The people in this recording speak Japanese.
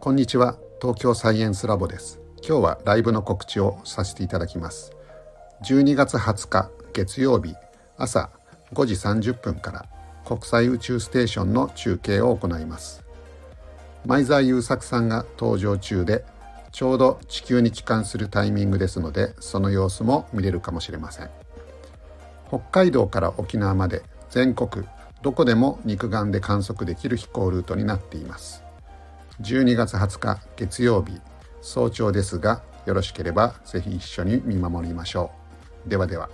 こんにちは。東京サイエンスラボです。今日はライブの告知をさせていただきます。12月20日月曜日朝5時30分から国際宇宙ステーションの中継を行います。前澤友作さんが登場中でちょうど地球に帰還するタイミングですのでその様子も見れるかもしれません。北海道から沖縄まで全国どこでも肉眼で観測できる飛行ルートになっています。12月20日月曜日早朝ですがよろしければぜひ一緒に見守りましょう。ではでは。